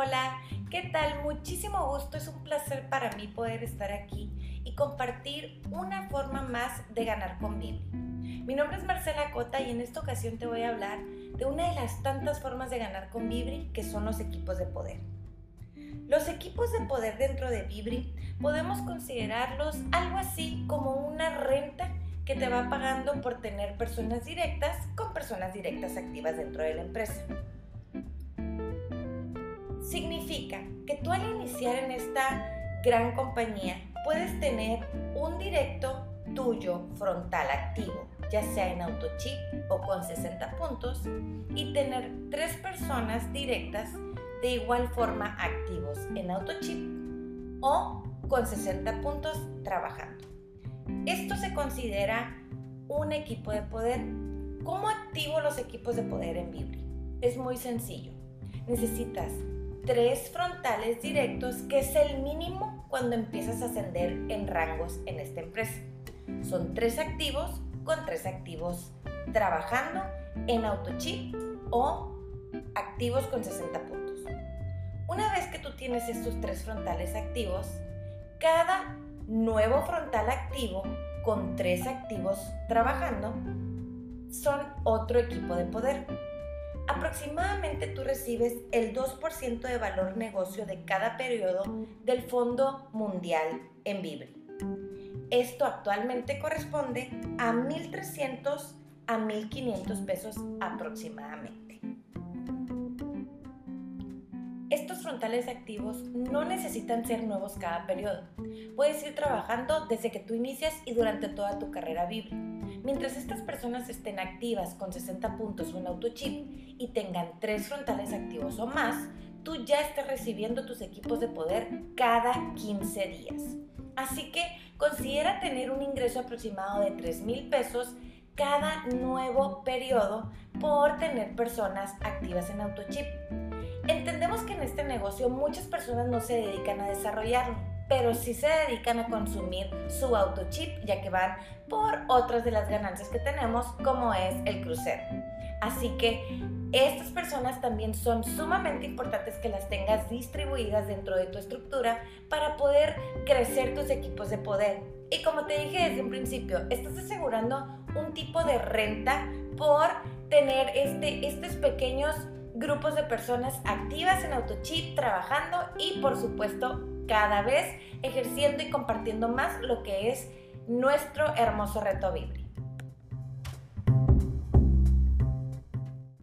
Hola, ¿qué tal? Muchísimo gusto, es un placer para mí poder estar aquí y compartir una forma más de ganar con Bibi. Mi nombre es Marcela Cota y en esta ocasión te voy a hablar de una de las tantas formas de ganar con Vibri que son los equipos de poder. Los equipos de poder dentro de Vibri podemos considerarlos algo así como una renta que te va pagando por tener personas directas con personas directas activas dentro de la empresa. Significa que tú al iniciar en esta gran compañía puedes tener un directo tuyo frontal activo, ya sea en autochip o con 60 puntos, y tener tres personas directas de igual forma activos en autochip o con 60 puntos trabajando. Esto se considera un equipo de poder. ¿Cómo activo los equipos de poder en Vibri? Es muy sencillo. Necesitas tres frontales directos, que es el mínimo cuando empiezas a ascender en rangos en esta empresa. Son tres activos con tres activos trabajando en autochip o activos con 60 puntos. Una vez que tú tienes estos tres frontales activos, cada nuevo frontal activo con tres activos trabajando son otro equipo de poder. Aproximadamente tú recibes el 2% de valor negocio de cada periodo del Fondo Mundial en Vibri. Esto actualmente corresponde a 1.300 a 1.500 pesos aproximadamente. Estos frontales activos no necesitan ser nuevos cada periodo. Puedes ir trabajando desde que tú inicias y durante toda tu carrera Vibri. Mientras estas personas estén activas con 60 puntos o en autochip y tengan tres frontales activos o más, tú ya estás recibiendo tus equipos de poder cada 15 días. Así que considera tener un ingreso aproximado de 3 mil pesos cada nuevo periodo por tener personas activas en autochip. Entendemos que en este negocio muchas personas no se dedican a desarrollarlo pero sí se dedican a consumir su autochip ya que van por otras de las ganancias que tenemos como es el crucero. Así que estas personas también son sumamente importantes que las tengas distribuidas dentro de tu estructura para poder crecer tus equipos de poder. Y como te dije desde un principio, estás asegurando un tipo de renta por tener este, estos pequeños grupos de personas activas en autochip trabajando y por supuesto cada vez ejerciendo y compartiendo más lo que es nuestro hermoso reto Biblia.